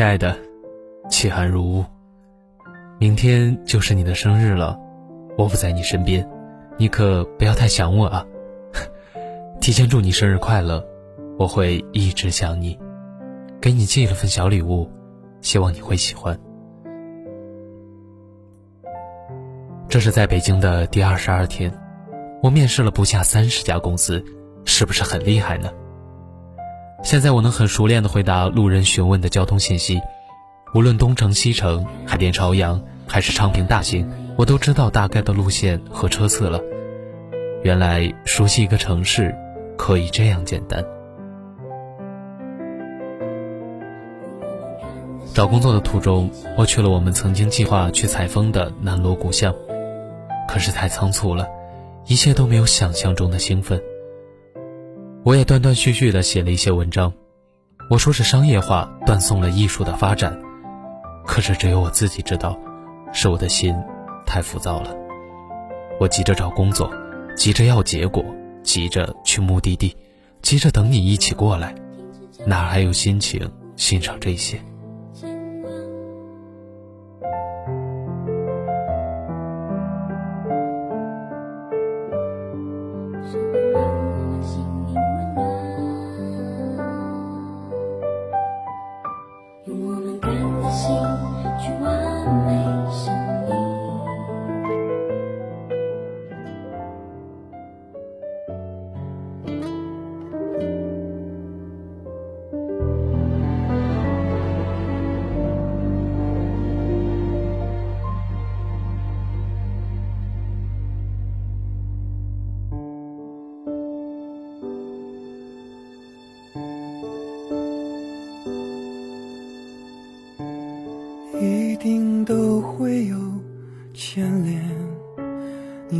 亲爱的，气寒如雾。明天就是你的生日了，我不在你身边，你可不要太想我啊。提前祝你生日快乐，我会一直想你。给你寄了份小礼物，希望你会喜欢。这是在北京的第二十二天，我面试了不下三十家公司，是不是很厉害呢？现在我能很熟练的回答路人询问的交通信息，无论东城西城、海淀朝阳还是昌平大兴，我都知道大概的路线和车次了。原来熟悉一个城市可以这样简单。找工作的途中，我去了我们曾经计划去采风的南锣鼓巷，可是太仓促了，一切都没有想象中的兴奋。我也断断续续的写了一些文章，我说是商业化断送了艺术的发展，可是只有我自己知道，是我的心太浮躁了。我急着找工作，急着要结果，急着去目的地，急着等你一起过来，哪还有心情欣赏这些？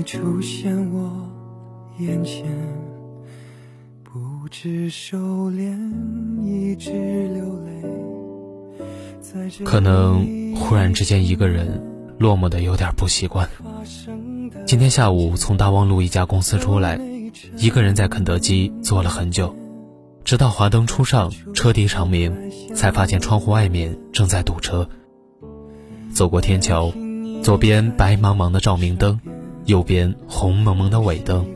你出现我眼前，不知收敛，一直流泪。可能忽然之间一个人落寞的有点不习惯。今天下午从大望路一家公司出来，一个人在肯德基坐了很久，直到华灯初上，车笛长鸣，才发现窗户外面正在堵车。走过天桥，左边白茫茫的照明灯，右边红蒙蒙的尾灯，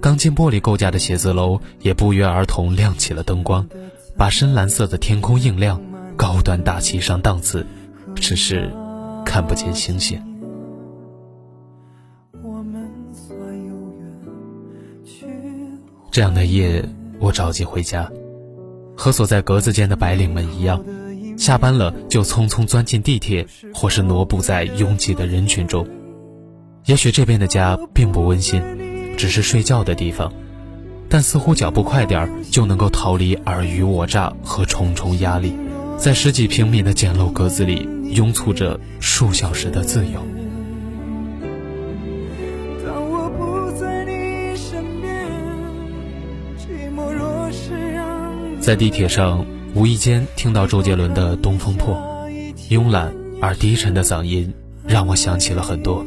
钢筋玻璃构架的写字楼也不约而同亮起了灯光，把深蓝色的天空映亮，高端大气上档次，只是看不见星星。这样的夜，我着急回家，和锁在格子间的白领们一样。下班了就匆匆钻进地铁，或是挪步在拥挤的人群中。也许这边的家并不温馨，只是睡觉的地方，但似乎脚步快点儿就能够逃离尔虞我诈和重重压力，在十几平米的简陋格子里拥簇着数小时的自由。在地铁上。无意间听到周杰伦的《东风破》，慵懒而低沉的嗓音让我想起了很多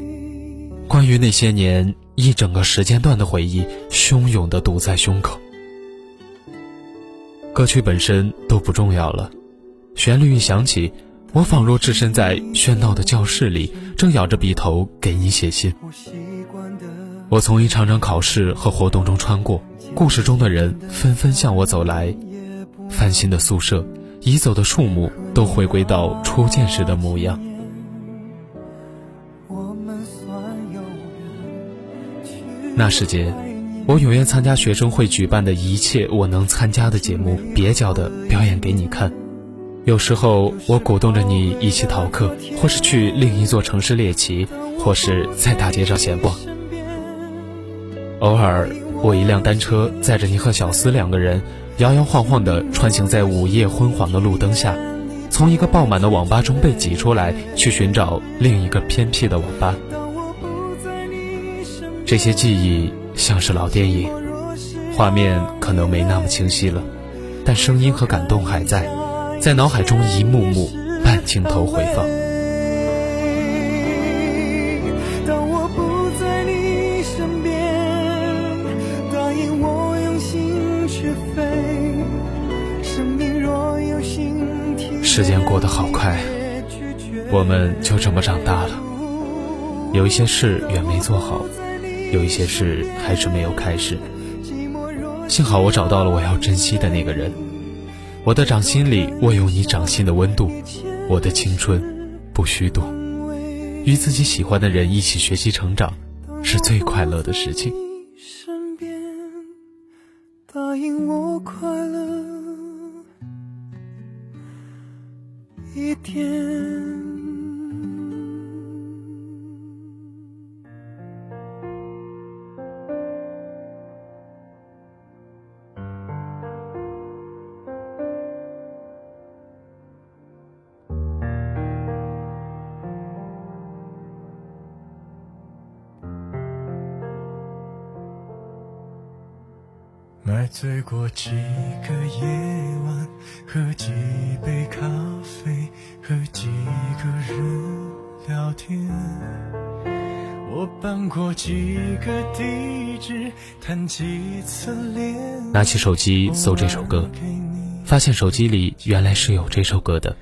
关于那些年一整个时间段的回忆，汹涌的堵在胸口。歌曲本身都不重要了，旋律一响起，我仿若置身在喧闹的教室里，正咬着笔头给你写信。我从一场场考试和活动中穿过，故事中的人纷纷向我走来。翻新的宿舍，移走的树木，都回归到初见时的模样。那时间，我永愿参加学生会举办的一切我能参加的节目，蹩脚的表演给你看。有时候，我鼓动着你一起逃课，或是去另一座城市猎奇，或是在大街上闲逛。偶尔，我一辆单车载着你和小司两个人。摇摇晃晃地穿行在午夜昏黄的路灯下，从一个爆满的网吧中被挤出来，去寻找另一个偏僻的网吧。这些记忆像是老电影，画面可能没那么清晰了，但声音和感动还在，在脑海中一幕幕半镜头回放。时间过得好快，我们就这么长大了。有一些事远没做好，有一些事还是没有开始。幸好我找到了我要珍惜的那个人。我的掌心里握有你掌心的温度，我的青春不虚度。与自己喜欢的人一起学习成长，是最快乐的事情。答应我快乐一点。买醉过几个夜晚，喝几杯咖啡，和几个人聊天。我搬过几个地址，谈几次恋拿起手机搜这首歌，发现手机里原来是有这首歌的。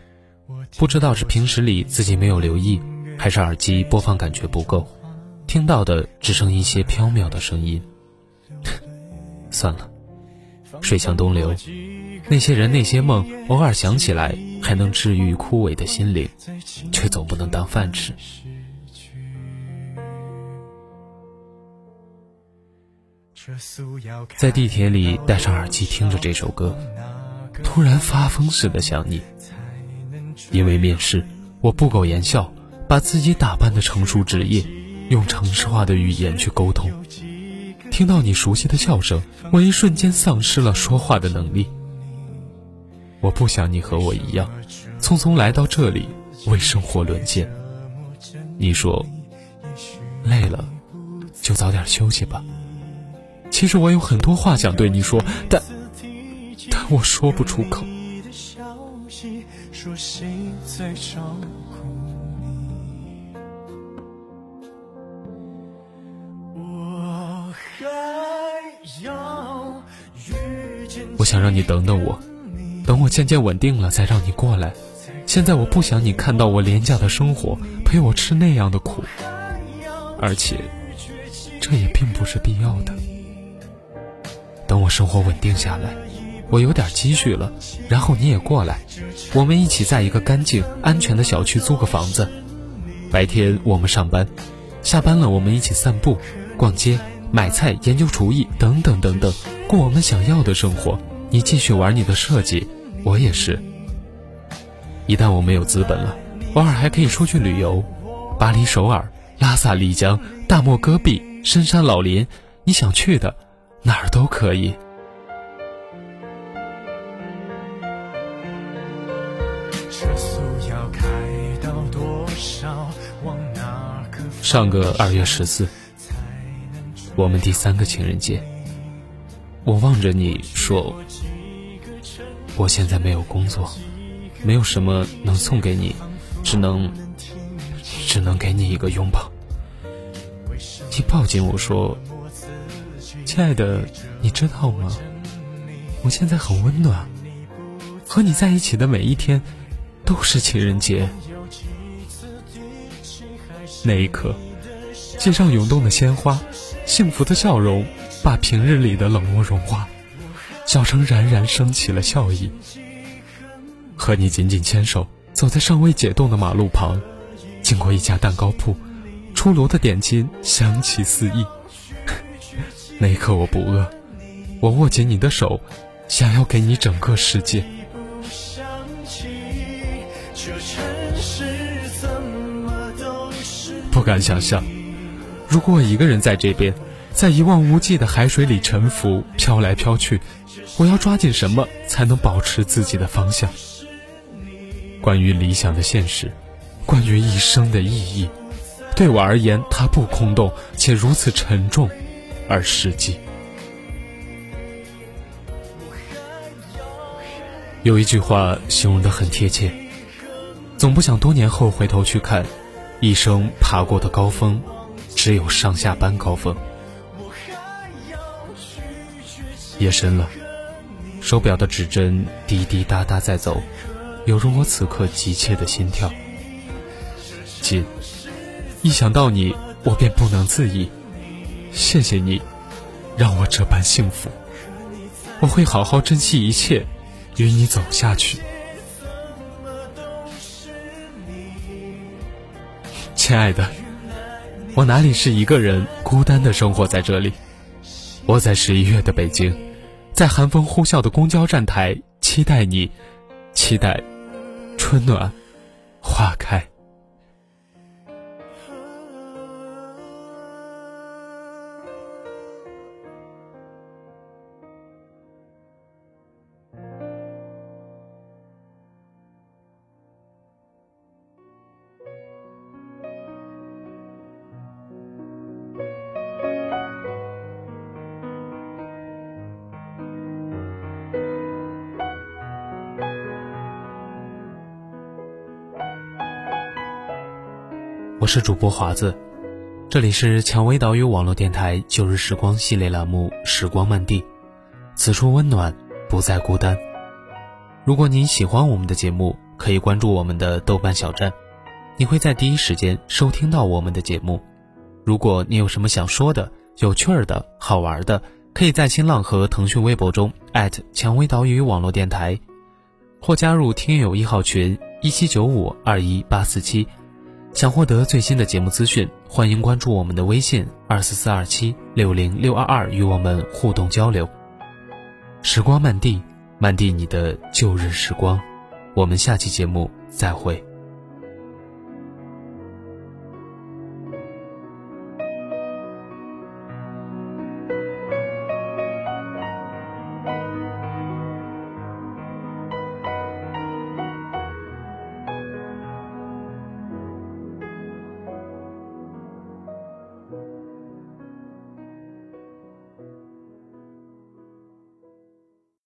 不知道是平时里自己没有留意，还是耳机播放感觉不够，听到的只剩一些飘渺的声音。算了。水向东流，那些人那些梦，偶尔想起来还能治愈枯萎的心灵，却总不能当饭吃。在地铁里戴上耳机听着这首歌，突然发疯似的想你。因为面试，我不苟言笑，把自己打扮的成熟职业，用城市化的语言去沟通。听到你熟悉的笑声，我一瞬间丧失了说话的能力。我不想你和我一样，匆匆来到这里为生活沦陷。你说累了，就早点休息吧。其实我有很多话想对你说，但但我说不出口。我想让你等等我，等我渐渐稳定了再让你过来。现在我不想你看到我廉价的生活，陪我吃那样的苦，而且这也并不是必要的。等我生活稳定下来，我有点积蓄了，然后你也过来，我们一起在一个干净安全的小区租个房子。白天我们上班，下班了我们一起散步、逛街、买菜、研究厨艺等等等等，过我们想要的生活。你继续玩你的设计，我也是。一旦我没有资本了，偶尔还可以出去旅游，巴黎、首尔、拉萨、丽江、大漠戈壁、深山老林，你想去的哪儿都可以。上个二月十四，我们第三个情人节。我望着你说：“我现在没有工作，没有什么能送给你，只能只能给你一个拥抱。”你抱紧我说：“亲爱的，你知道吗？我现在很温暖，和你在一起的每一天都是情人节。”那一刻，街上涌动的鲜花，幸福的笑容。把平日里的冷漠融化，小城冉冉升起了笑意。和你紧紧牵手，走在尚未解冻的马路旁，经过一家蛋糕铺，出炉的点心香气四溢。那一刻我不饿，我握紧你的手，想要给你整个世界。不敢想象，如果我一个人在这边。在一望无际的海水里沉浮，飘来飘去。我要抓紧什么才能保持自己的方向？关于理想的现实，关于一生的意义，对我而言，它不空洞，且如此沉重而实际。有一句话形容的很贴切：总不想多年后回头去看，一生爬过的高峰，只有上下班高峰。夜深了，手表的指针滴滴答答在走，犹如我此刻急切的心跳。锦，一想到你，我便不能自已。谢谢你，让我这般幸福。我会好好珍惜一切，与你走下去。亲爱的，我哪里是一个人孤单的生活在这里？我在十一月的北京，在寒风呼啸的公交站台，期待你，期待春暖花开。我是主播华子，这里是蔷薇岛屿网络电台旧日时光系列栏目《时光漫地》，此处温暖，不再孤单。如果您喜欢我们的节目，可以关注我们的豆瓣小站，你会在第一时间收听到我们的节目。如果你有什么想说的、有趣儿的、好玩的，可以在新浪和腾讯微博中蔷薇岛屿网络电台，或加入听友一号群一七九五二一八四七。想获得最新的节目资讯，欢迎关注我们的微信二四四二七六零六二二，与我们互动交流。时光漫地，漫地你的旧日时光。我们下期节目再会。